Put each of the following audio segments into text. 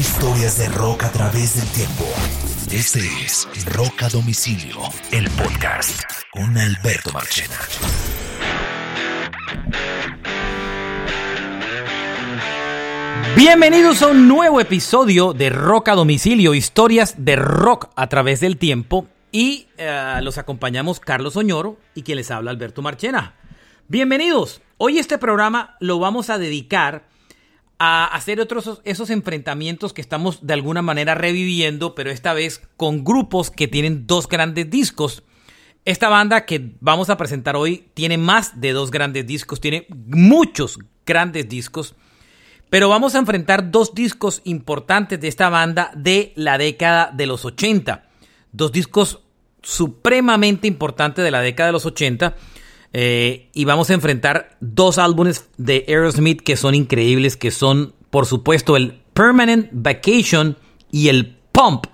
Historias de rock a través del tiempo. Este es Rock a Domicilio, el podcast con Alberto Marchena. Bienvenidos a un nuevo episodio de Rock a Domicilio, historias de rock a través del tiempo. Y eh, los acompañamos Carlos Oñoro y quien les habla Alberto Marchena. Bienvenidos. Hoy este programa lo vamos a dedicar a hacer otros esos enfrentamientos que estamos de alguna manera reviviendo, pero esta vez con grupos que tienen dos grandes discos. Esta banda que vamos a presentar hoy tiene más de dos grandes discos, tiene muchos grandes discos. Pero vamos a enfrentar dos discos importantes de esta banda de la década de los 80. Dos discos supremamente importantes de la década de los 80. Eh, y vamos a enfrentar dos álbumes de Aerosmith que son increíbles, que son, por supuesto, el Permanent Vacation y el Pump.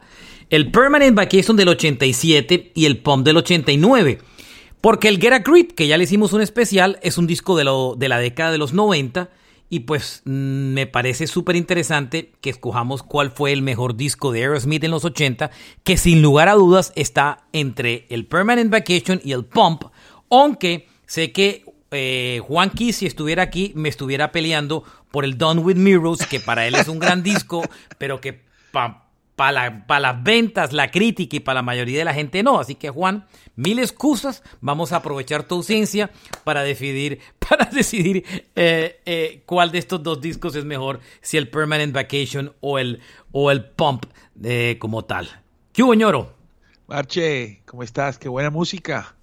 El Permanent Vacation del 87 y el Pump del 89. Porque el Get a Grip, que ya le hicimos un especial, es un disco de, lo, de la década de los 90 y pues mm, me parece súper interesante que escojamos cuál fue el mejor disco de Aerosmith en los 80, que sin lugar a dudas está entre el Permanent Vacation y el Pump, aunque sé que eh, Juan Key, si estuviera aquí, me estuviera peleando por el Done with Mirrors, que para él es un gran disco, pero que para las ventas, la crítica y para la mayoría de la gente no. Así que Juan, mil excusas. Vamos a aprovechar tu ausencia para decidir, para decidir eh, eh, cuál de estos dos discos es mejor, si el Permanent Vacation o el, o el Pump eh, como tal. ¿Qué hubo, ñoro? Marche, ¿cómo estás? Qué buena música.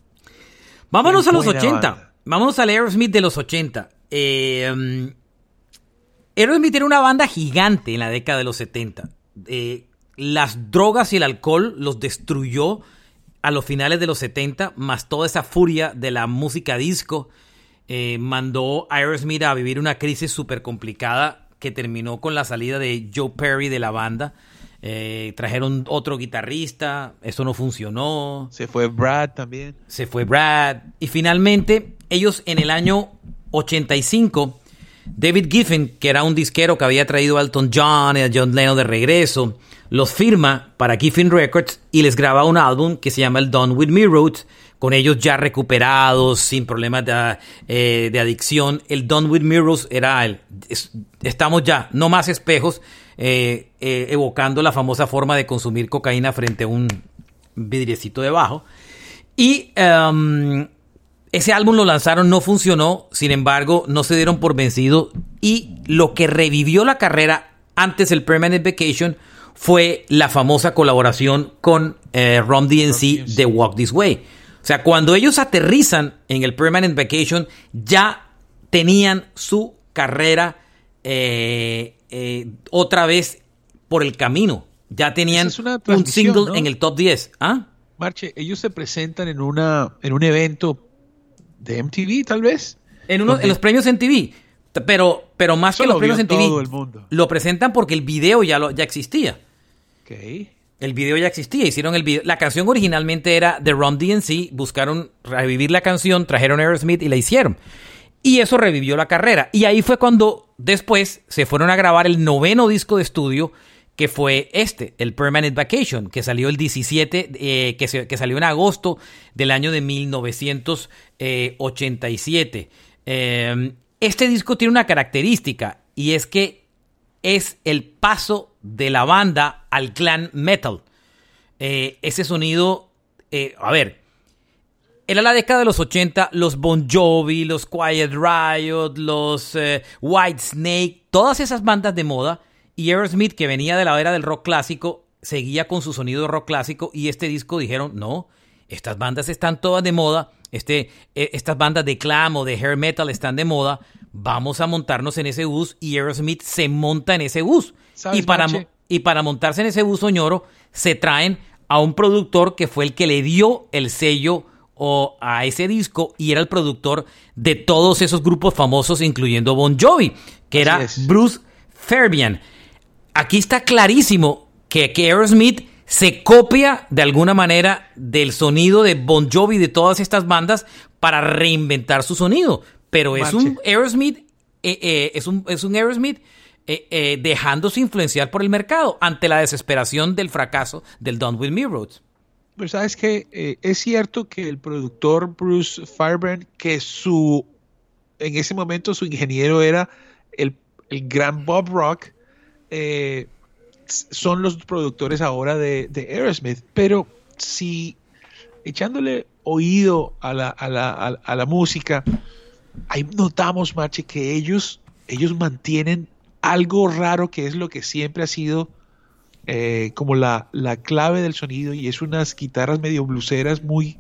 Vámonos a los 80. Vámonos al Aerosmith de los 80. Eh, Aerosmith era una banda gigante en la década de los 70 las drogas y el alcohol los destruyó a los finales de los 70, más toda esa furia de la música disco eh, mandó a Aerosmith a vivir una crisis súper complicada que terminó con la salida de Joe Perry de la banda. Eh, trajeron otro guitarrista, eso no funcionó. Se fue Brad también. Se fue Brad. Y finalmente, ellos en el año 85, David Giffen, que era un disquero que había traído a Elton John y a John Lennon de regreso, los firma para Giffen Records y les graba un álbum que se llama el Done With Me Roots, con ellos ya recuperados, sin problemas de, eh, adicción. El Done With Me Roots era el, estamos ya, no más espejos, eh, eh, evocando la famosa forma de consumir cocaína frente a un vidriecito debajo. Y um, ese álbum lo lanzaron, no funcionó, sin embargo, no se dieron por vencido y lo que revivió la carrera antes el Permanent Vacation fue la famosa colaboración con eh, Rom DNC de Walk This Way. O sea, cuando ellos aterrizan en el Permanent Vacation, ya tenían su carrera eh, eh, otra vez por el camino. Ya tenían un single en el top 10. ¿Ah? Marche, ellos se presentan en, una, en un evento de MTV, tal vez. En, uno, en los premios MTV. Pero, pero más que los premios en TV, lo presentan porque el video ya, lo, ya existía. El video ya existía, hicieron el video. La canción originalmente era de Ron DNC, buscaron revivir la canción, trajeron Aerosmith y la hicieron. Y eso revivió la carrera. Y ahí fue cuando después se fueron a grabar el noveno disco de estudio, que fue este, el Permanent Vacation, que salió el 17, eh, que, que, salió en agosto del año de 1987. Eh, este disco tiene una característica y es que es el paso de la banda al clan metal. Eh, ese sonido, eh, a ver, era la década de los 80, los Bon Jovi, los Quiet Riot, los eh, White Snake, todas esas bandas de moda, y Aerosmith, que venía de la era del rock clásico, seguía con su sonido rock clásico, y este disco dijeron, no, estas bandas están todas de moda, este, estas bandas de clam o de hair metal están de moda, vamos a montarnos en ese bus y Aerosmith se monta en ese bus. Y para, y para montarse en ese bus Oñoro, se traen a un productor que fue el que le dio el sello o a ese disco y era el productor de todos esos grupos famosos, incluyendo Bon Jovi, que era Bruce Fairbairn. Aquí está clarísimo que, que Aerosmith se copia de alguna manera del sonido de Bon Jovi de todas estas bandas para reinventar su sonido. Pero es un Aerosmith, eh, eh, es, un, es un Aerosmith eh, eh, dejándose influenciar por el mercado ante la desesperación del fracaso del Don't With Me Roads. Pues sabes que eh, es cierto que el productor Bruce Fireburn, que su en ese momento su ingeniero era el, el gran Bob Rock, son los productores ahora de, de, Aerosmith. Pero si echándole oído a la, a la, a la música, ahí notamos, Marche, que ellos, ellos mantienen algo raro que es lo que siempre ha sido eh, como la, la, clave del sonido y es unas guitarras medio bluseras muy...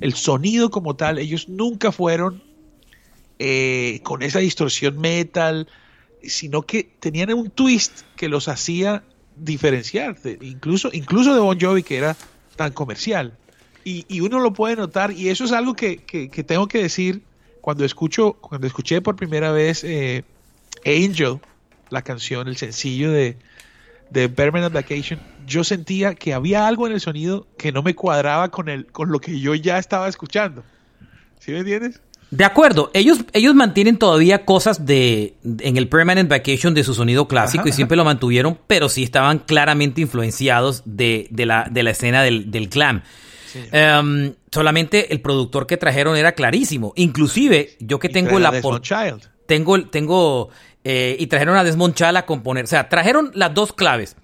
El sonido como tal, ellos nunca fueron eh, con esa distorsión metal, sino que tenían un twist que los hacía diferenciar, incluso, incluso de Bon Jovi que era tan comercial. Y, y uno lo puede notar y eso es algo que, que tengo que decir cuando escucho, cuando escuché por primera vez eh, Angel, la canción, el sencillo de, de Permanent Vacation, yo sentía que había algo en el sonido que no me cuadraba con, el, con lo que yo ya estaba escuchando. ¿Sí me entiendes? De acuerdo, ellos, ellos mantienen todavía cosas de en el Permanent Vacation de su sonido clásico y siempre lo mantuvieron, pero sí estaban claramente influenciados de, de, la, de la escena del, del glam. Em, solamente el productor que trajeron era clarísimo. Inclusive, yo que tengo la... Tengo, tengo eh, y trajeron a Desmond Child a componer. O sea, trajeron las dos claves.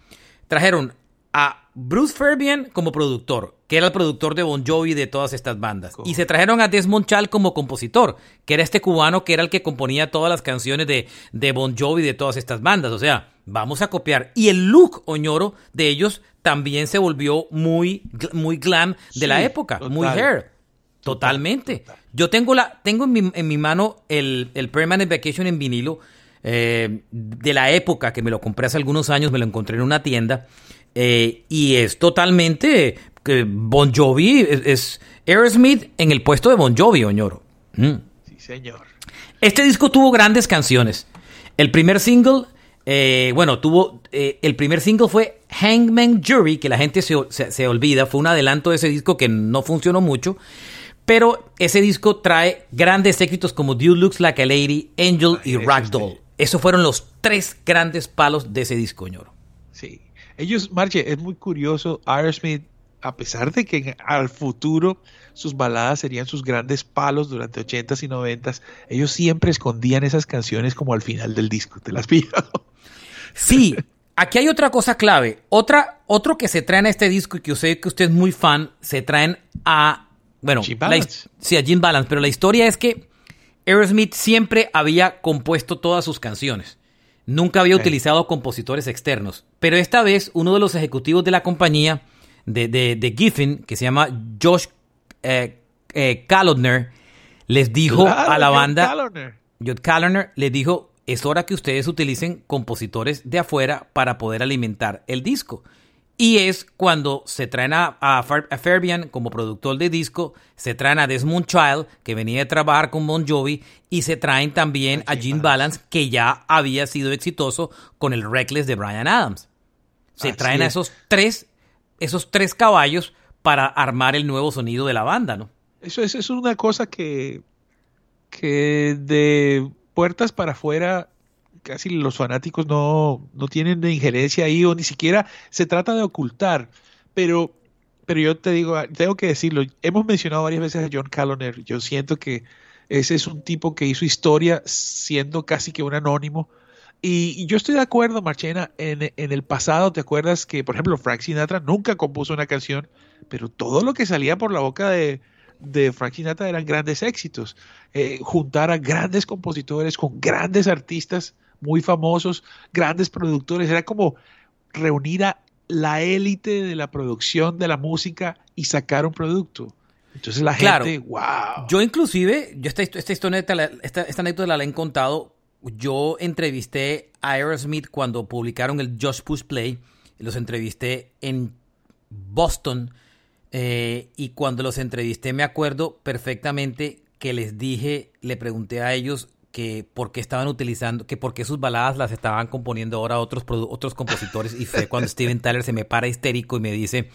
Trajeron a Bruce Fabian como productor, que era el productor de Bon Jovi de todas estas bandas. Y se trajeron a Desmond Child como compositor, que era este cubano que era el que componía todas las canciones de, de Bon Jovi de todas estas bandas. O sea, vamos a copiar. Y el look oñoro de ellos también se volvió muy, muy glam de la época, muy hair. Totalmente. Yo tengo, la, tengo en, mi, en mi mano el, el Permanent Vacation en vinilo eh, de la época que me lo compré hace algunos años, me lo encontré en una tienda. Eh, y es totalmente Bon Jovi es, Aerosmith en el puesto de Bon Jovi, Oñoro. Mm. Sí, señor. Este disco tuvo grandes canciones. El primer single, eh, bueno, tuvo. el primer single fue Hangman Jury, que la gente se, se, olvida. Fue un adelanto de ese disco que no funcionó mucho. Pero ese disco trae grandes éxitos como Dude Looks Like a Lady, Angel y Ragdoll. Esos fueron los tres grandes palos de ese disco, ñoro. Sí. Ellos, Marche, es muy curioso. Aerosmith, a pesar de que al futuro sus baladas serían sus grandes palos durante 80s y 90s, ellos siempre escondían esas canciones como al final del disco. ¿Te las pillas? Sí. Aquí hay otra cosa clave. Otra, otro que se traen a este disco y que yo sé que usted es muy fan, se traen a. Bueno, sí, a Jim Balance, pero la historia es que Aerosmith siempre había compuesto todas sus canciones. Nunca había utilizado compositores externos. Pero esta vez uno de los ejecutivos de la compañía de, de, Giffen, que se llama Josh eh, eh les dijo a la banda... Josh Callner les dijo, es hora que ustedes utilicen compositores de afuera para poder alimentar el disco. Y es cuando se traen a, a, Fabian como productor de disco, se traen a Desmond Child, que venía de trabajar con Bon Jovi, y se traen también a Gene Balance, que ya había sido exitoso con el Reckless de Brian Adams. Se traen a esos tres, esos tres caballos para armar el nuevo sonido de la banda, ¿no? Eso, eso es una cosa que, que de puertas para afuera casi los fanáticos no, no tienen de injerencia ahí o ni siquiera se trata de ocultar. Pero, pero yo te digo, tengo que decirlo, hemos mencionado varias veces a John Caloner, yo siento que ese es un tipo que hizo historia siendo casi que un anónimo. Y, yo estoy de acuerdo, Marchena, en, en, el pasado, ¿te acuerdas que, por ejemplo, Frank Sinatra nunca compuso una canción, pero todo lo que salía por la boca de, de Frank Sinatra eran grandes éxitos. Eh, juntar a grandes compositores con grandes artistas muy famosos, grandes productores, era como reunir a la élite de la producción de la música y sacar un producto. Entonces la gente, wow. Yo inclusive, yo esta, esta, esta, esta anécdota la he contado, yo entrevisté a Aerosmith cuando publicaron el Just Push Play, los entrevisté en Boston eh, y cuando los entrevisté me acuerdo perfectamente que les dije, le pregunté a ellos que por qué estaban utilizando, que por qué sus baladas las estaban componiendo ahora otros, otros compositores y fue cuando Steven Tyler se me para histérico y me dice,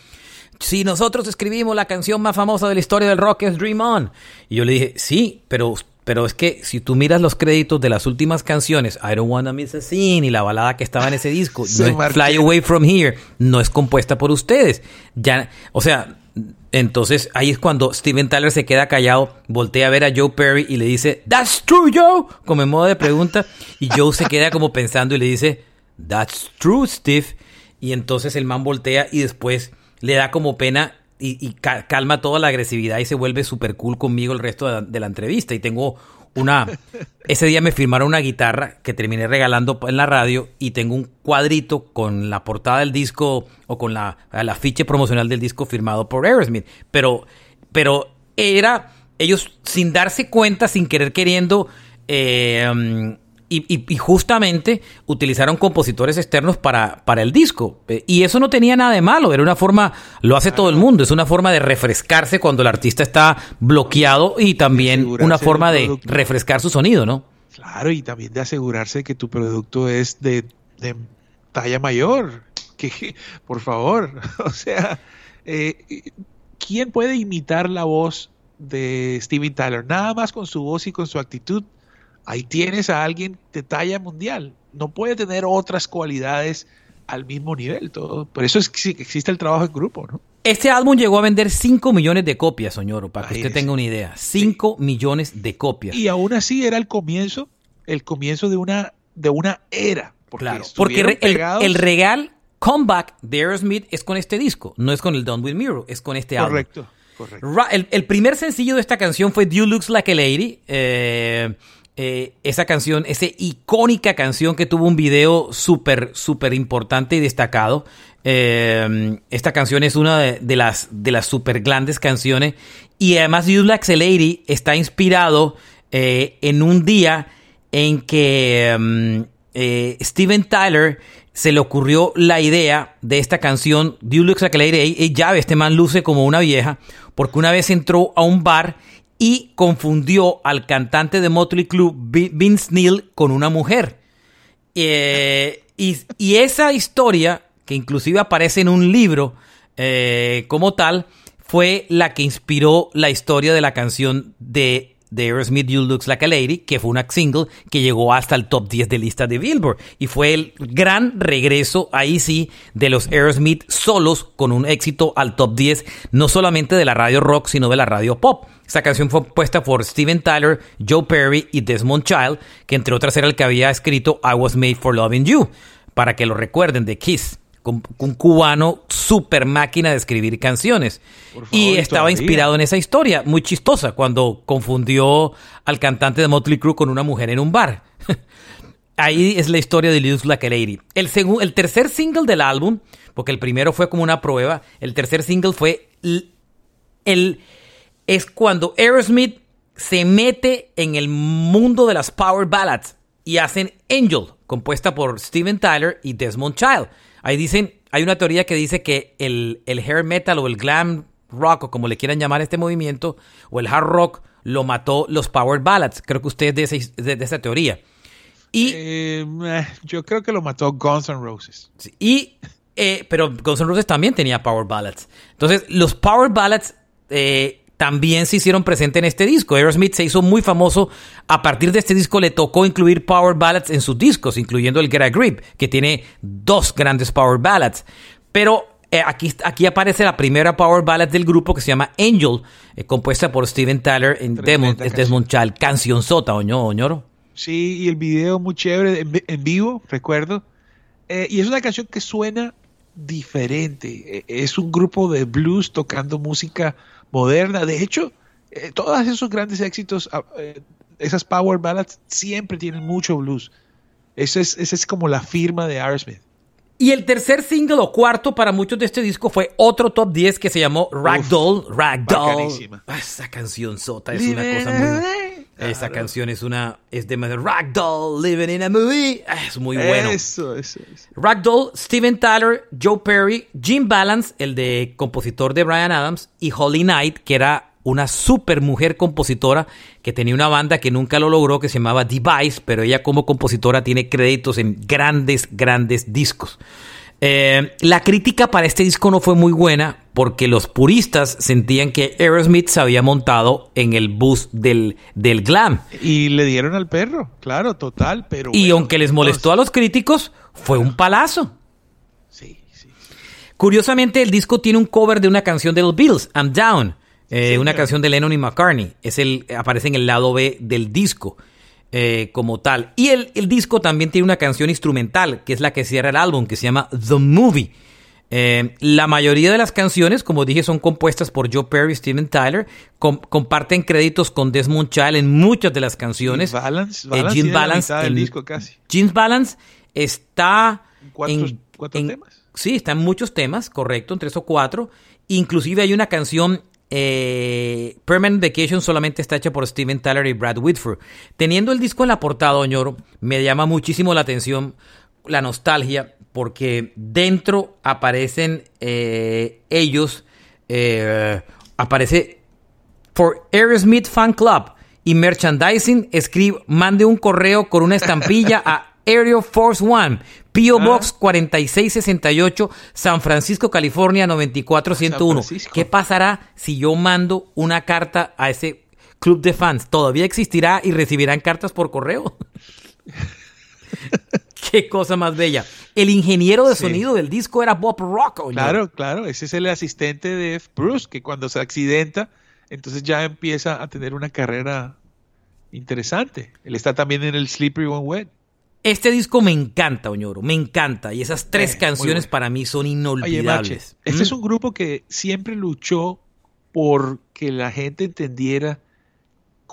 si nosotros escribimos la canción más famosa de la historia del rock es Dream On. Y yo le dije, sí, pero pero es que si tú miras los créditos de las últimas canciones, I Don't Wanna Miss a Scene y la balada que estaba en ese disco, no es Fly Away From Here, no es compuesta por ustedes. Ya, o sea, entonces ahí es cuando Steven Tyler se queda callado, voltea a ver a Joe Perry y le dice, That's true, Joe, como en modo de pregunta, y Joe se queda como pensando y le dice, That's true, Steve. Y entonces el man voltea y después le da como pena y, calma toda la agresividad y se vuelve súper cool conmigo el resto de la, entrevista. Y tengo una... Ese día me firmaron una guitarra que terminé regalando en la radio y tengo un cuadrito con la portada del disco o con la, la ficha promocional del disco firmado por Aerosmith. Pero, pero era ellos sin darse cuenta, sin querer queriendo... Eh, y, justamente utilizaron compositores externos para, para el disco. Eh, y eso no tenía nada de malo, era una forma, lo hace todo el mundo, es una forma de refrescarse cuando el artista está bloqueado y también una forma de refrescar su sonido, ¿no? Claro, y también de asegurarse que tu producto es de, talla mayor. Que, por favor, o sea, eh, ¿quién puede imitar la voz de Steven Tyler? Nada más con su voz y con su actitud ahí tienes a alguien de talla mundial. No puede tener otras cualidades al mismo nivel. Todo. Por eso es que existe el trabajo en grupo, ¿no? Este álbum llegó a vender 5 millones de copias, Soñoro, para que usted tenga una idea. 5 millones de copias. Y aún así era el comienzo, el comienzo de una, de una era. Porque claro, porque el, el, regal comeback de Aerosmith es con este disco, no es con el Done With Mirror, es con este álbum. Correcto, correcto. El, el, primer sencillo de esta canción fue You Looks Like a Lady. Eh, eh, esa canción, esa icónica canción que tuvo un video súper, súper importante y destacado. Eh, esta canción es una de, las, de las super grandes canciones. Y además, You a Lady está inspirado eh, en un día en que mm, Steven Tyler se le ocurrió la idea de esta canción, You a Lady. ya este man luce como una vieja, porque una vez entró a un bar y confundió al cantante de Motley Crue, Vince Neil, con una mujer. Eh, y, esa historia, que inclusive aparece en un libro eh, como tal, fue la que inspiró la historia de la canción de de Aerosmith You Looks Like a Lady, que fue una single que llegó hasta el top 10 de lista de Billboard. Y fue el gran regreso, ahí sí, de los Aerosmith solos con un éxito al top 10, no solamente de la radio rock, sino de la radio pop. Esta canción fue puesta por Steven Tyler, Joe Perry y Desmond Child, que entre otras era el que había escrito I Was Made for Loving You, para que lo recuerden de Kiss un cubano super máquina de escribir canciones. y estaba inspirado en esa historia, muy chistosa, cuando confundió al cantante de Motley Crue con una mujer en un bar. Ahí es la historia de Like a Lady. El, el tercer single del álbum, porque el primero fue como una prueba, el tercer single fue el, es cuando Aerosmith se mete en el mundo de las power ballads y hacen Angel, compuesta por Steven Tyler y Desmond Child. Ahí dicen, hay una teoría que dice que el, el hair metal o el glam rock, o como le quieran llamar este movimiento, o el hard rock, lo mató los power ballads. Creo que usted es de, esa teoría. Y, eh, yo creo que lo mató Guns N' Roses. Y, eh, pero Guns N' Roses también tenía power ballads. Entonces, los power ballads eh, también se hicieron presentes en este disco. Aerosmith se hizo muy famoso. A partir de este disco le tocó incluir power ballads en sus discos, incluyendo el Get a Grip, que tiene dos grandes power ballads. Pero eh, aquí, aquí aparece la primera power ballad del grupo que se llama Angel, eh, compuesta por Steven Tyler en Desmond, Desmond Child. Canción sota, oño, oñoro. Sí, y el video muy chévere en, vivo, recuerdo. Eh, y es una canción que suena diferente. Es un grupo de blues tocando música moderna. De hecho, eh, todos esos grandes éxitos, ah, eh, esas power ballads, siempre tienen mucho blues. Esa es, esa es como la firma de Aerosmith. Y el tercer single o cuarto para muchos de este disco fue otro top 10 que se llamó Ragdoll. Ragdoll. Ah, esa canción sota es una cosa muy. Esa canción es una. Es de Ragdoll, Living in a Movie. Ah, es muy bueno. Eso, eso, eso. Ragdoll, Steven Tyler, Joe Perry, Jim Balance, el de compositor de Brian Adams, y Holly Knight, que era una super mujer compositora que tenía una banda que nunca lo logró, que se llamaba Device, pero ella como compositora tiene créditos en grandes, grandes discos. Eh, la crítica para este disco no fue muy buena porque los puristas sentían que Aerosmith se había montado en el bus del, del glam. Y le dieron al perro, claro, total, pero... Y aunque les molestó a los críticos, fue un palazo. Sí, sí, sí. Curiosamente, el disco tiene un cover de una canción de los Beatles, I'm Down, eh, una claro. canción de Lennon y McCartney. Es el, aparece en el lado B del disco eh, como tal. Y el, el disco también tiene una canción instrumental, que es la que cierra el álbum, que se llama The Movie. Eh, la mayoría de las canciones, como dije, son compuestas por Joe Perry y Steven Tyler. Com- comparten créditos con Desmond Child en muchas de las canciones. Y Balance, Eh, Balance del en- disco casi. Jeans Balance está ¿Cuántos- en, en- temas? Sí, está en muchos temas, correcto, en tres o cuatro. Inclusive hay una canción, eh, Permanent Vacation, solamente está hecha por Steven Tyler y Brad Whitford. Teniendo el disco en la portada, Oñoro, me llama muchísimo la atención la nostalgia, porque dentro aparecen eh, ellos, eh, aparece For Aerosmith Fan Club y Merchandising, escribe, mande un correo con una estampilla a Aero Force One, P.O. Ah. Box 4668, San Francisco, California 94101. San Francisco. ¿Qué pasará si yo mando una carta a ese club de fans? ¿Todavía existirá y recibirán cartas por correo? Qué cosa más bella. El ingeniero de Sí. sonido del disco era Bob Rocco. Claro, claro, ese es el asistente de Bruce, que cuando se accidenta, entonces ya empieza a tener una carrera interesante. Él está también en el Slippery When Wet. Este disco me encanta, Oñoro, me encanta. Y esas tres Eh, canciones bueno. para mí son Oye, inolvidables. Mache, este Mm. es un grupo que siempre luchó por que la gente entendiera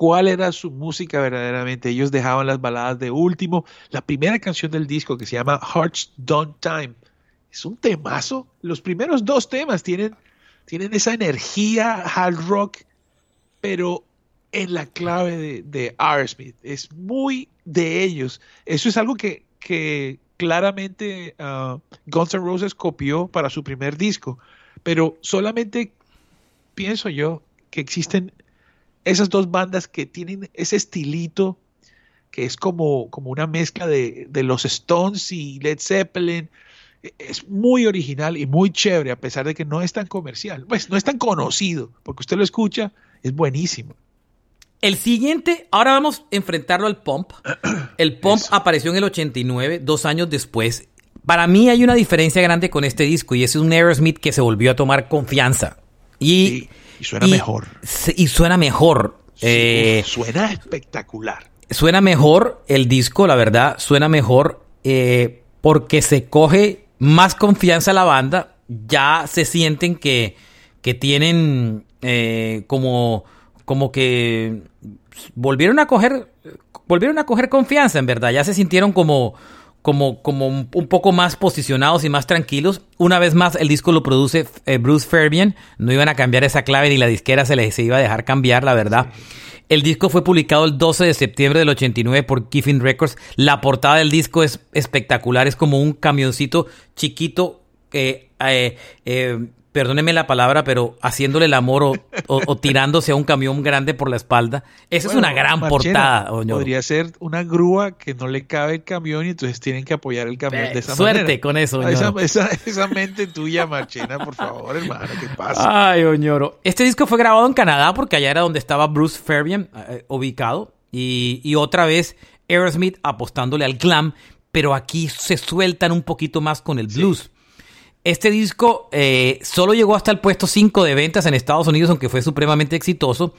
cuál era su música verdaderamente. Ellos dejaban las baladas de último. La primera canción del disco que se llama Hearts Don't Time es un temazo. Los primeros dos temas tienen, tienen esa energía hard rock, pero en la clave de, de Aerosmith. Es muy de ellos. Eso es algo que, que claramente ah, Guns N' Roses copió para su primer disco, pero solamente pienso yo que existen esas dos bandas que tienen ese estilito que es como, como una mezcla de, de los Stones y Led Zeppelin. E- Es muy original y muy chévere, a pesar de que no es tan comercial. Pues no es tan conocido, porque usted lo escucha, es buenísimo. El siguiente, ahora vamos a enfrentarlo al Pump. El Pump Eso. apareció en el 89, dos años después. Para mí hay una diferencia grande con este disco y es un Aerosmith que se volvió a tomar confianza. Y, Y, y suena mejor. Y suena mejor. Eh, suena espectacular. suena mejor el disco, la verdad, suena mejor eh, porque se coge más confianza a la banda, ya se sienten que, que tienen eh, como, como que volvieron a coger, volvieron a coger confianza, en verdad, ya se sintieron como, como, como un un poco más posicionados y más tranquilos. Una vez más, el disco lo produce eh, Bruce Fairbairn. No iban a cambiar esa clave ni la disquera se les se iba a dejar cambiar, la verdad. El disco fue publicado el 12 de septiembre del 89 por Kiffin Records. La portada del disco es espectacular. Es como un camioncito chiquito eh, eh, eh, perdóneme la palabra, pero haciéndole el amor o, o- o tirándose a un camión grande por la espalda. Esa es una gran Marchena, portada, Oñoro. Podría ser una grúa que no le cabe el camión y entonces tienen que apoyar el camión Eh, de esa suerte manera. con eso, Ah, esa, esa, esa mente tuya, Marchena, por favor, hermano, ¿qué pasa? Ay, Oñoro. Este disco fue grabado en Canadá porque allá era donde estaba Bruce Fairbairn eh, ubicado. Y, y otra vez Aerosmith apostándole al glam, pero aquí se sueltan un poquito más con el blues. Este disco eh, solo llegó hasta el puesto 5 de ventas en Estados Unidos, aunque fue supremamente exitoso.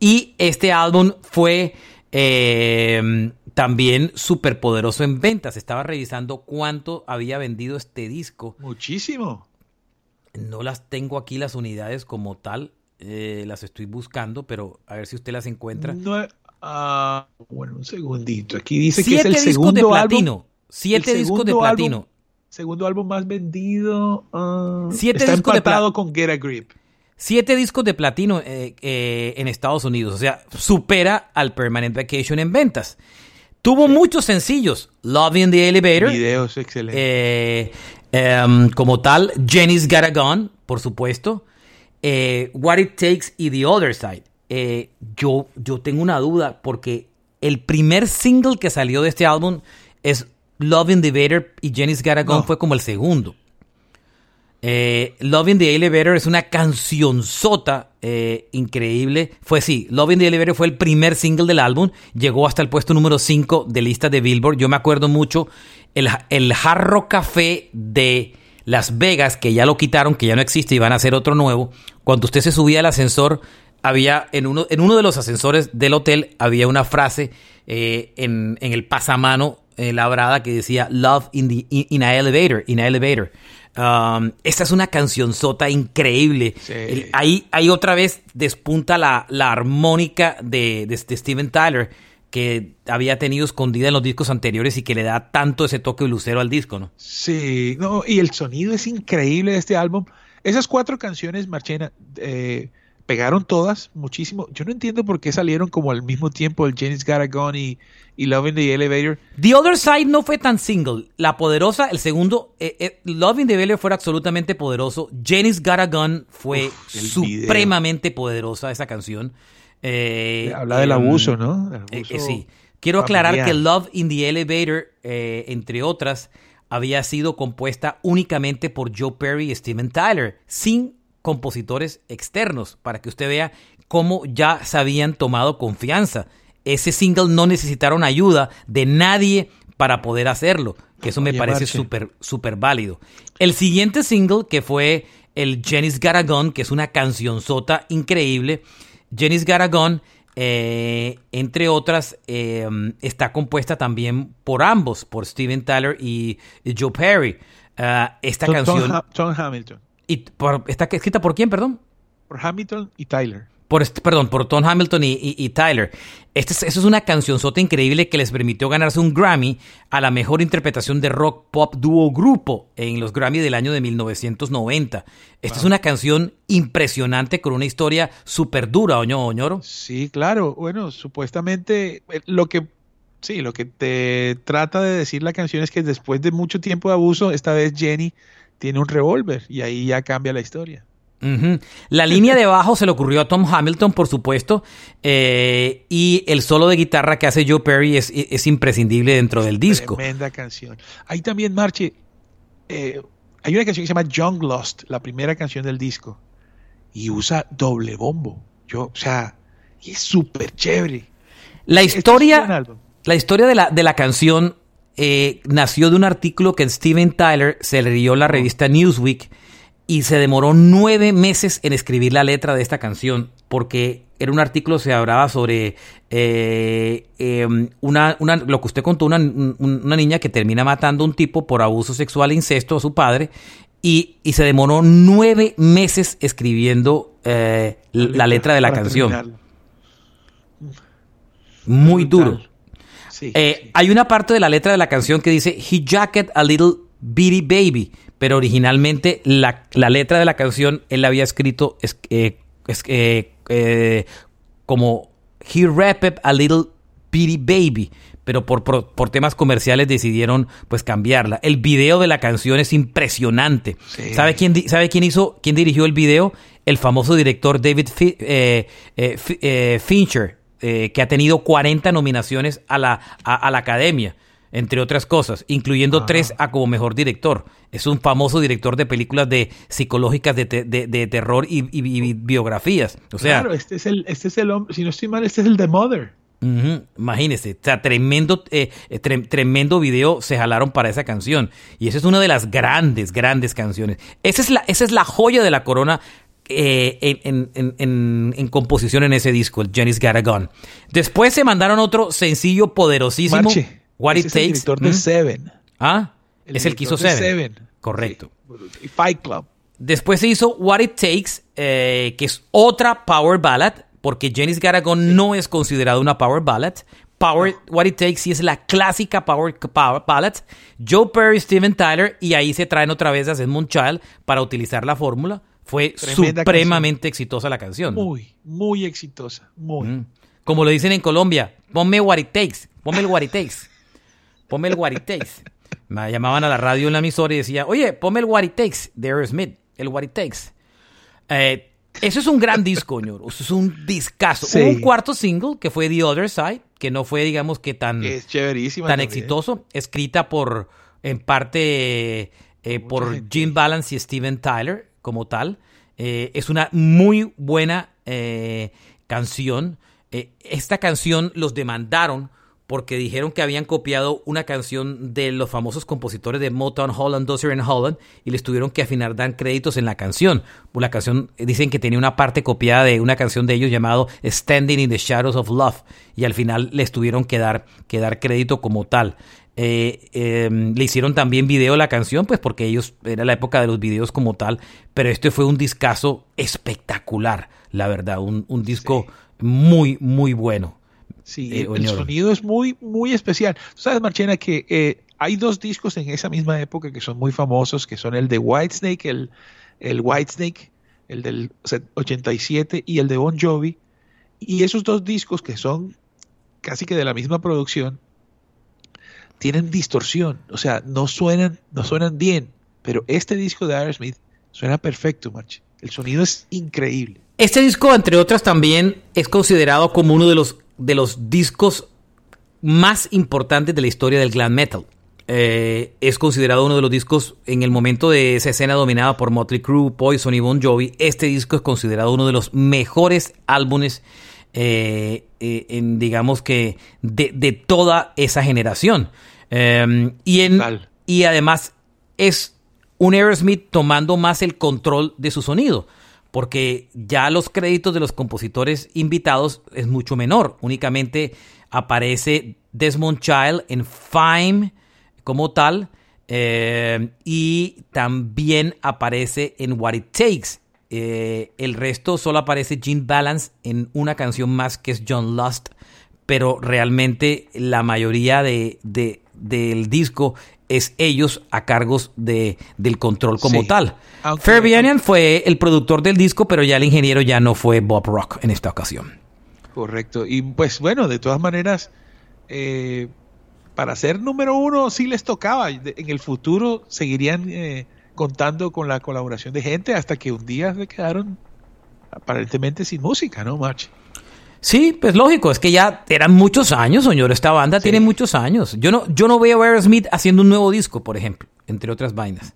Y este álbum fue eh, también súper poderoso en ventas. Estaba revisando cuánto había vendido este disco. Muchísimo. No las tengo aquí las unidades como tal, eh, las estoy buscando, pero a ver si usted las encuentra. No, ah, bueno, un segundito. Aquí dice que es el discos de segundo platino. álbum. Siete discos de platino. álbum- segundo álbum más vendido. ah, Siete está discos de empatado con Get a Grip. Siete discos de platino eh, eh, en Estados Unidos. O sea, supera al Permanent Vacation en ventas. Tuvo muchos sencillos. Love in the Elevator. Videos excelentes. Eh, em, como tal, Jenny's Got a Gun, por supuesto. Eh, What It Takes y The Other Side. Yo, yo tengo una duda porque el primer single que salió de este álbum es Love in the Vader y Jenny's Got a Gun No. fue como el segundo. Eh, Love in the Elevator es una canción sota eh, increíble. Fue sí, Love in the Elevator fue el primer single del álbum. Llegó hasta el puesto número 5 de lista de Billboard. Yo me acuerdo mucho el, el Jarro Café de Las Vegas, que ya lo quitaron, que ya no existe y van a hacer otro nuevo. Cuando usted se subía al ascensor, había en uno, en uno de los ascensores del hotel había una frase eh, en, en, el pasamano eh, labrada que decía Love in, the, in, a elevator, in a elevator. Um, esta es una canción sota increíble. Sí. El- ahí, ahí otra vez despunta la, la armónica de, de, de Steven Tyler que había tenido escondida en los discos anteriores y que le da tanto ese toque lucero al disco, ¿no? Sí, no, y el sonido es increíble de este álbum. Esas cuatro canciones, Marchena, eh, pegaron todas muchísimo. Yo no entiendo por qué salieron como al mismo tiempo el Janis Garagon y, y Love in the Elevator. The Other Side no fue tan single. La Poderosa, el segundo, eh, eh, Love in the Valley fue absolutamente poderoso. A Gun fue Uf, supremamente poderosa esa canción. Eh, Habla del em, abuso, ¿no? Del abuso sí. Quiero aclarar familiar. que Love in the Elevator, eh, entre otras, había sido compuesta únicamente por Joe Perry y Steven Tyler, sin compositores externos, para que usted vea cómo ya se habían tomado confianza. Ese single no necesitaron ayuda de nadie para poder hacerlo, que eso me Oye, parece súper, súper válido. El siguiente single, que fue el Jenny's Gun, que es una cancionzota increíble, Jenny's Gun, eh, entre otras, eh, está compuesta también por ambos, por Steven Tyler y, Joe Perry. Ah, esta Tom, Tom canción Ha- Tom Hamilton. Y por- está escrita por quién, perdón? Por Hamilton y Tyler. Por, este- perdón, por Tom Hamilton y, y- y Tyler. Este es, eso es una cancionzota increíble que les permitió ganarse un Grammy a la mejor interpretación de rock pop dúo grupo en los Grammy del año de 1990. Esta es una canción impresionante con una historia súper dura, Oño Oñoro. Sí, claro. Bueno, supuestamente eh, lo que sí, lo que te trata de decir la canción es que después de mucho tiempo de abuso, esta vez Jenny tiene un revólver y ahí ya cambia la historia. La línea de bajo se le ocurrió a Tom Hamilton, por supuesto, eh, y el solo de guitarra que hace Joe Perry es, es imprescindible dentro del disco. Tremenda canción. Hay también, Marche, eh, hay una canción que se llama Young Lost, la primera canción del disco, y usa doble bombo. Yo, o sea, y es súper chévere. La Este es historia, la historia de la, de la canción eh, nació de un artículo que Steven Tyler se le dio en la revista Newsweek y se demoró nueve meses en escribir la letra de esta canción porque era un artículo que se hablaba sobre eh, eh, una, una- lo que usted contó, una, un- una niña que termina matando a un tipo por abuso sexual e incesto a su padre y, y se demoró nueve meses escribiendo eh, la letra de la canción. Muy Brutal. duro. Sí, Eh, sí. Hay una parte de la letra de la canción que dice He jacket a little bitty baby, pero originalmente la, la letra de la canción él la había escrito es- eh, es- eh, como He rapped a little bitty baby, pero por, por, por temas comerciales decidieron pues cambiarla. El video de la canción es impresionante. Sí. ¿Sabe quién, ¿Sabe quién hizo, quién dirigió el video? El famoso director David Fi- eh, eh, Fi- eh, Fincher, eh, que ha tenido 40 nominaciones a la, a, a la academia, entre otras cosas, incluyendo Ah. tres a como mejor director. Es un famoso director de películas de psicológicas de, te- de- de terror y, y- y biografías. O sea, claro, este es el, este es el hombre, si no estoy mal, este es el de Mother. Imagínese, o sea, tremendo, eh, eh, tre- tremendo video se jalaron para esa canción. Y esa es una de las grandes, grandes canciones. Esa es la, esa es la joya de la corona eh, en, en- en- en- en composición en ese disco, el Jenny's Got a Gun. Después se mandaron otro sencillo poderosísimo, Marche, What It es el Takes. director de ¿Mm? Seven. Ah, es el que hizo Seven. Correcto. Sí. Fight Club. Después se hizo What It Takes, eh, que es otra power ballad, porque Jenny's Got a Gun no es considerada una power ballad. Power, What It Takes sí es la clásica power, power ballad. Joe Perry, Steven Tyler, y ahí se traen otra vez a Desmond Child para utilizar la fórmula. Fue Tremenda supremamente exitosa la canción. ¿no? Muy, muy exitosa. Muy. Mm. Como lo dicen en Colombia, ponme What It Takes, ponme el What It Takes, ponme el What It Takes. Me llamaban a la radio en la emisora y decía, oye, ponme el What It Takes de Aerosmith, el What It Takes. Eh, eso es un gran disco, ñoro. Eso es un discazo. Sí. Hubo un cuarto single que fue The Other Side, que no fue, digamos, que tan, es tan también. exitoso, escrita por, en parte, eh, por Jim Balance y Steven Tyler como tal. Eh, es una muy buena eh, canción. esta canción los demandaron porque dijeron que habían copiado una canción de los famosos compositores de Motown, Holland, Dozier and Holland, y les tuvieron que afinar, dan créditos en la canción. La canción dicen que tenía una parte copiada de una canción de ellos llamado Standing in the Shadows of Love, y al final les tuvieron que dar, que dar crédito como tal. Eh, em, le hicieron también video a la canción, pues porque ellos, era la época de los videos como tal, pero este fue un discazo espectacular, la verdad, un, disco muy, muy bueno. Sí, eh, el, sonido es muy, muy especial. Tú sabes, Marchena, que eh, hay dos discos en esa misma época que son muy famosos, que son el de Whitesnake, el, el Whitesnake, el del 87 y el de Bon Jovi. Y esos dos discos que son casi que de la misma producción, tienen distorsión, o sea, no suenan, no suenan bien, pero este disco de Aerosmith suena perfecto, Marche. El sonido es increíble. Este disco, entre otras, también es considerado como uno de los de los discos más importantes de la historia del glam metal. Eh, es considerado uno de los discos en el momento de esa escena dominada por Motley Crue, Poison y Bon Jovi. Este disco es considerado uno de los mejores álbumes, eh, eh, en, digamos que, de, toda esa generación. Em, y, en, y además es un Aerosmith tomando más el control de su sonido porque ya los créditos de los compositores invitados es mucho menor. Únicamente aparece Desmond Child en Fime como tal eh, y también aparece en What It Takes. Eh, el resto solo aparece Gene Balance en una canción más que es John Lust, pero realmente la mayoría de, del disco es ellos a cargos de, del control como tal. Fabianian fue el productor del disco, pero ya el ingeniero ya no fue Bob Rock en esta ocasión. Correcto. Y pues bueno, de todas maneras, eh, para ser número uno sí les tocaba. En el futuro seguirían eh, contando con la colaboración de gente hasta que un día se quedaron aparentemente sin música, ¿no, March? Sí, pues lógico, es que ya eran muchos años, señor. Esta banda tiene muchos años. Yo no, yo no veo a Aerosmith haciendo un nuevo disco, por ejemplo, entre otras vainas.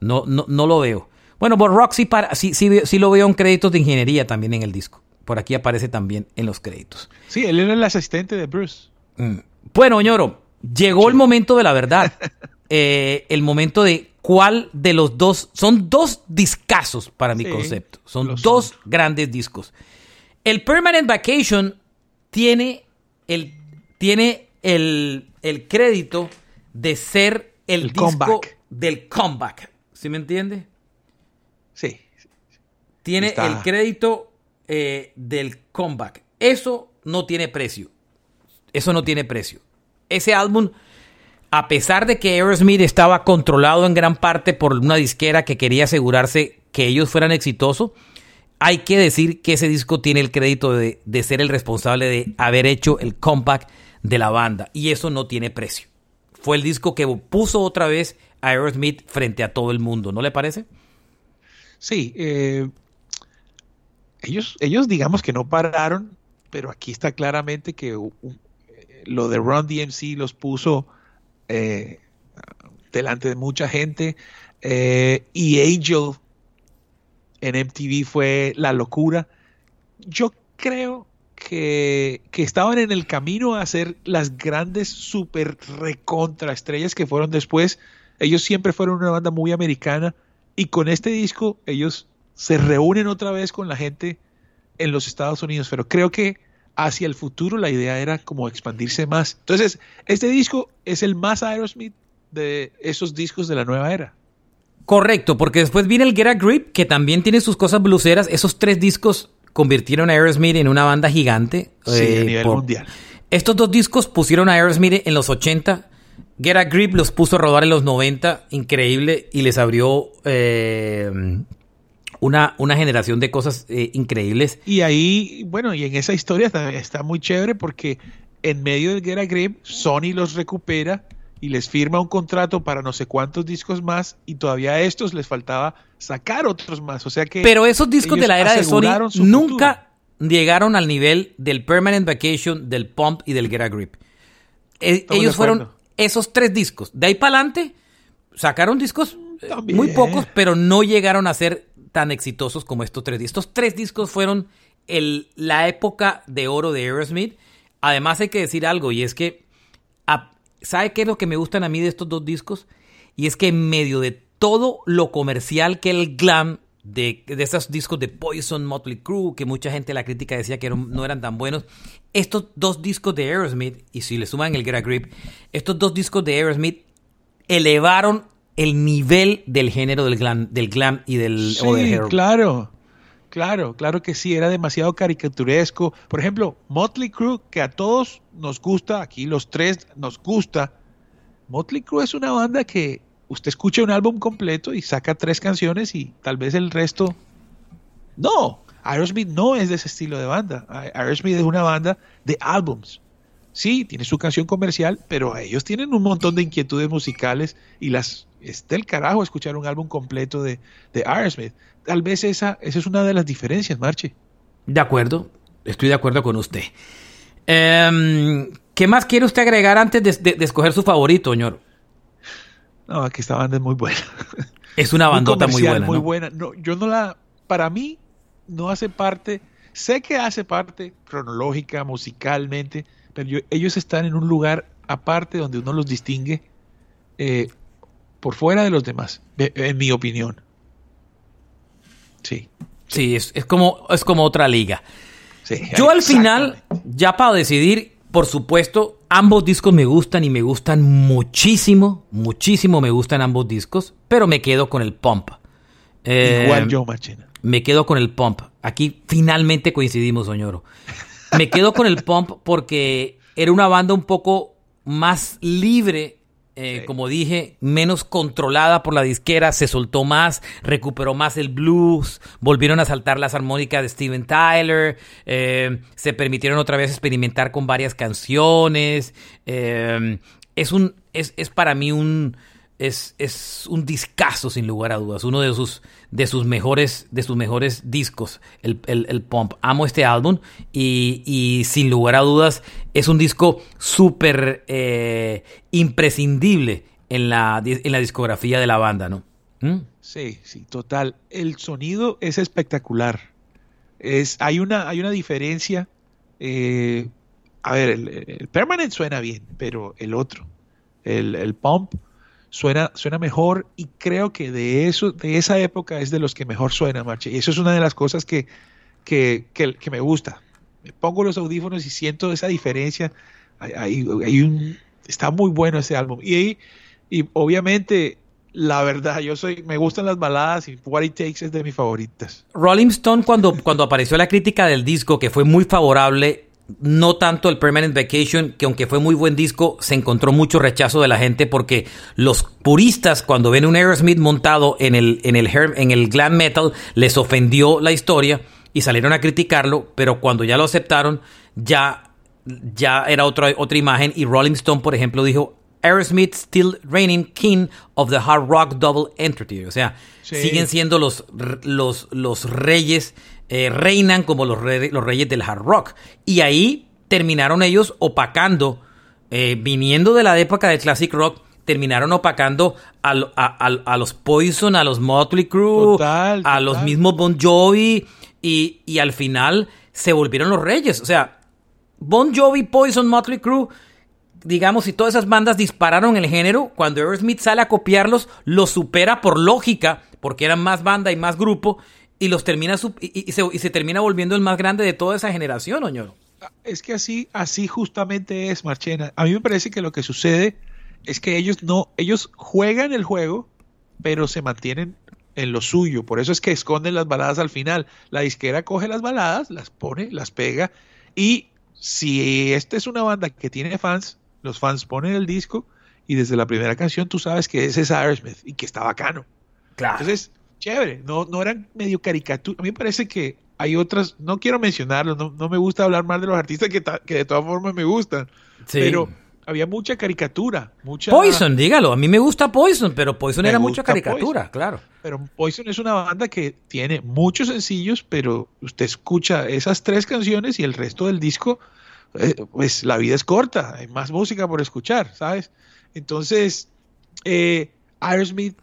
No, no, no lo veo. Bueno, Bob Rock sí, para, sí, sí, lo veo en créditos de ingeniería también en el disco. Por aquí aparece también en los créditos. Sí, él era el asistente de Bruce. Mm. Bueno, ñoro, llegó el momento de la verdad. Eh, el momento de cuál de los dos. Son dos discazos para mi concepto. Son dos grandes discos. El Permanent Vacation tiene el, tiene el, crédito de ser el, disco del comeback. ¿Sí me entiende? Sí. Tiene el crédito eh, del comeback. Eso no tiene precio. Eso no tiene precio. Ese álbum, a pesar de que Aerosmith estaba controlado en gran parte por una disquera que quería asegurarse que ellos fueran exitosos, hay que decir que ese disco tiene el crédito de, ser el responsable de haber hecho el comeback de la banda. Y eso no tiene precio. Fue el disco que puso otra vez a Aerosmith frente a todo el mundo, ¿no le parece? Sí, eh, ellos, ellos digamos que no pararon, pero aquí está claramente que lo de Run DMC los puso eh, delante de mucha gente. Eh, y Angel en MTV fue la locura. Yo creo que, estaban en el camino a ser las grandes super recontra estrellas que fueron después. Ellos siempre fueron una banda muy americana y con este disco ellos se reúnen otra vez con la gente en los Estados Unidos, pero creo que hacia el futuro la idea era como expandirse más. Entonces, este disco es el más Aerosmith de esos discos de la nueva era. Correcto, porque después viene el Get a Grip, que también tiene sus cosas bluseras. Esos tres discos convirtieron a Aerosmith en una banda gigante. Sí, a eh, nivel mundial. Estos dos discos pusieron a Aerosmith en los 80. Get a Grip los puso a rodar en los 90. Increíble. Y les abrió eh, una, una generación de cosas eh, increíbles. Y ahí, bueno, y en esa historia está, está muy chévere porque en medio del Get a Grip, Sony los recupera y les firma un contrato para no sé cuántos discos más y todavía a estos les faltaba sacar otros más. O sea que. Pero esos discos de la era de Sony nunca llegaron al nivel del Permanent Vacation, del Pump y del Get a Grip. E, ellos fueron esos tres discos. De ahí para adelante sacaron discos muy pocos, pero no llegaron a ser tan exitosos como estos tres. Estos tres discos fueron la época de oro de Aerosmith. Además hay que decir algo y es que, ¿sabe qué es lo que me gustan a mí de estos dos discos? Y es que en medio de todo lo comercial que el glam de, de esos discos de Poison, Motley Crue, que mucha gente la crítica decía que no eran tan buenos, estos dos discos de Aerosmith, y si le suman el Get Grip, estos dos discos de Aerosmith elevaron el nivel del género del glam, del glam y del sí, claro. Claro, claro que sí, era demasiado caricaturesco. Por ejemplo, Motley Crue, que a todos nos gusta, aquí los tres nos gusta. Motley Crue es una banda que usted escucha un álbum completo y saca tres canciones y tal vez el resto. No, Aerosmith no es de ese estilo de banda. Aerosmith es una banda de álbums. Sí, tiene su canción comercial, pero ellos tienen un montón de inquietudes musicales y las es del carajo escuchar un álbum completo de, de Aerosmith. Tal vez esa, esa es una de las diferencias, Marche. De acuerdo, estoy de acuerdo con usted. Em, ¿Qué más quiere usted agregar antes de, de escoger su favorito, señor? No, aquí esta banda es muy buena. Es una bandota muy, buena. Muy buena. No, yo no la. Para mí, no hace parte. Sé que hace parte cronológica, musicalmente, pero ellos están en un lugar aparte donde uno los distingue eh, por fuera de los demás, en mi opinión. Sí. Sí, es, es, como, es como otra liga. Sí, yo al final, ya para decidir, por supuesto, ambos discos me gustan y me gustan muchísimo, muchísimo me gustan ambos discos, pero me quedo con el Pump. Igual eh, yo, Machina. Me quedo con el Pump. Aquí finalmente coincidimos, Soñoro. Me quedo con el Pump porque era una banda un poco más libre eh, como dije, menos controlada por la disquera, se soltó más, recuperó más el blues, volvieron a saltar las armónicas de Steven Tyler, eh, se permitieron otra vez experimentar con varias canciones. Eh, es, un, es, es para mí un, es, es un discazo sin lugar a dudas, uno de sus, de sus, mejores, de sus mejores discos, el, el, Pump. Amo este álbum y, y, sin lugar a dudas es un disco súper eh, imprescindible en la, en la discografía de la banda, ¿no? ¿Mm? Sí, sí, total. El sonido es espectacular. Es, hay, una, hay una diferencia. Eh, a ver, el, el, Permanent suena bien, pero el otro, el, el Pump, suena, suena mejor y creo que de eso, de esa época es de los que mejor suena, Marche. Y eso es una de las cosas que, que, que, me gusta. Me pongo los audífonos y siento esa diferencia. Hay, hay, un, está muy bueno ese álbum. Y, y obviamente la verdad, yo soy, me gustan las baladas y What It Takes es de mis favoritas. Rolling Stone cuando, cuando apareció la crítica del disco, que fue muy favorable, no tanto el Permanent Vacation, que aunque fue muy buen disco, se encontró mucho rechazo de la gente porque los puristas cuando ven un Aerosmith montado en el, en el, en el glam metal les ofendió la historia y salieron a criticarlo, pero cuando ya lo aceptaron ya, ya era otra, otra imagen. Y Rolling Stone, por ejemplo, dijo Aerosmith still reigning king of the hard rock double entity, o sea, siguen siendo los, los, los reyes eh, reinan como los, los, reyes del hard rock. Y ahí terminaron ellos opacando, eh, viniendo de la época del classic rock, terminaron opacando a, a, los Poison, a los Motley Crue, a los mismos Bon Jovi, y, y, al final se volvieron los reyes. O sea, Bon Jovi, Poison, Motley Crue, digamos, si todas esas bandas dispararon el género, cuando Aerosmith sale a copiarlos, los supera por lógica, porque eran más banda y más grupo, y los termina y, se, termina volviendo el más grande de toda esa generación, Oñoro. Es que así, así justamente es, Marchena. A mí me parece que lo que sucede es que ellos no, ellos juegan el juego, pero se mantienen en lo suyo. Por eso es que esconden las baladas al final. La disquera coge las baladas, las pone, las pega, y si esta es una banda que tiene fans, los fans ponen el disco y desde la primera canción tú sabes que ese es Aerosmith y que está bacano. Claro. Entonces, chévere, no, no eran medio caricatura. A mí me parece que hay otras, no quiero mencionarlo, no, me gusta hablar mal de los artistas que, que de todas formas me gustan, pero había mucha caricatura, mucha... Poison, dígalo, a mí me gusta Poison, pero Poison era mucha caricatura, claro. Pero Poison es una banda que tiene muchos sencillos, pero usted escucha esas tres canciones y el resto del disco, eh, pues la vida es corta, hay más música por escuchar, ¿sabes? Entonces, eh, Aerosmith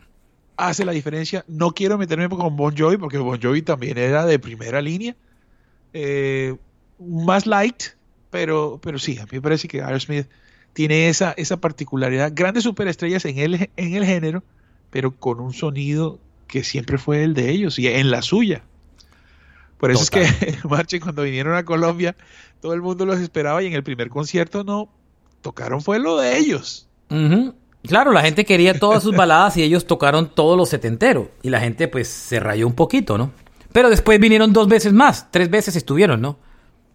hace la diferencia. No quiero meterme con Bon Jovi porque Bon Jovi también era de primera línea. Eh, más light, pero, pero sí, a mí me parece que Aerosmith tiene esa, esa particularidad. Grandes superestrellas en el, en el género, pero con un sonido que siempre fue el de ellos y en la suya. Por eso es que, Marche, cuando vinieron a Colombia, todo el mundo los esperaba y en el primer concierto no tocaron fue lo de ellos. Claro, la gente quería todas sus baladas y ellos tocaron todos los setenteros. Y la gente pues se rayó un poquito, ¿no? Pero después vinieron dos veces más, tres veces estuvieron, ¿no?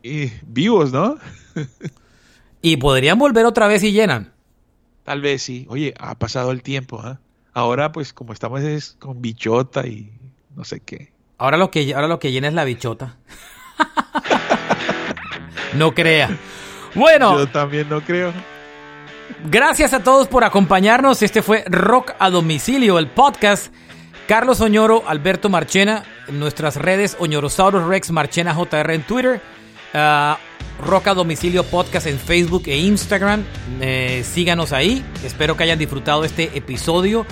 Y vivos, ¿no? y podrían volver otra vez y llenan. Tal vez sí. Oye, ha pasado el tiempo, ¿ah? Ahora pues como estamos es con bichota y no sé qué. Ahora lo que, ahora lo que llena es la bichota. no crea. Bueno. Yo también no creo. Gracias a todos por acompañarnos. Este fue Rock a Domicilio, el podcast. Carlos Oñoro, Alberto Marchena, en nuestras redes Oñorosaurus Rex Marchena JR en Twitter, uh, Rock a Domicilio Podcast en Facebook e Instagram. Eh, síganos ahí. Espero que hayan disfrutado este episodio.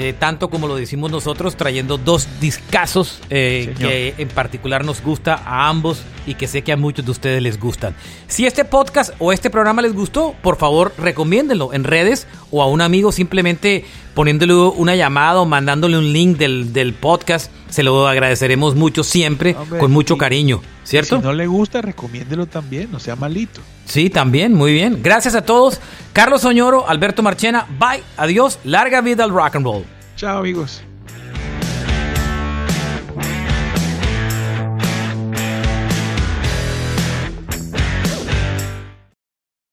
Eh, tanto como lo decimos nosotros, trayendo dos discazos eh, que en particular nos gusta a ambos y que sé que a muchos de ustedes les gustan. Si este podcast o este programa les gustó, por favor recomiéndenlo en redes o a un amigo simplemente poniéndole una llamada o mandándole un link del, podcast. Se lo agradeceremos mucho siempre, con mucho cariño, ¿cierto? Si no le gusta, recomiéndelo también, no sea malito. Sí, también, muy bien. Gracias a todos. Carlos Oñoro, Alberto Marchena, bye, adiós, larga vida al rock and roll. Chao amigos.